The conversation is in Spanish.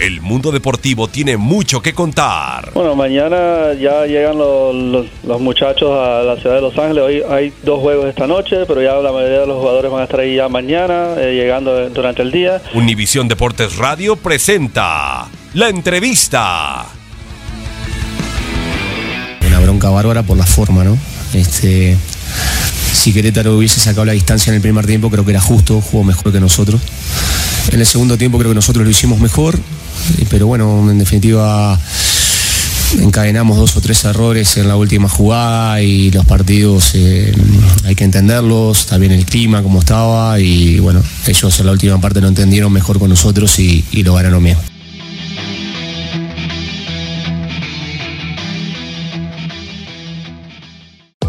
El mundo deportivo tiene mucho que contar. Bueno, mañana ya llegan los, los- los muchachos a la ciudad de Los Ángeles. Hoy hay dos juegos esta noche, pero ya la mayoría de los jugadores van a estar ahí ya mañana, eh, llegando durante el día. Univisión Deportes Radio presenta la entrevista. Una bronca bárbara por la forma, ¿no? Este, si Querétaro hubiese sacado la distancia en el primer tiempo, creo que era justo, jugó mejor que nosotros. En el segundo tiempo creo que nosotros lo hicimos mejor, pero bueno, en definitiva encadenamos dos o tres errores en la última jugada y los partidos eh, hay que entenderlos, también el clima como estaba y bueno, ellos en la última parte lo entendieron mejor con nosotros y, y lo ganaron bien.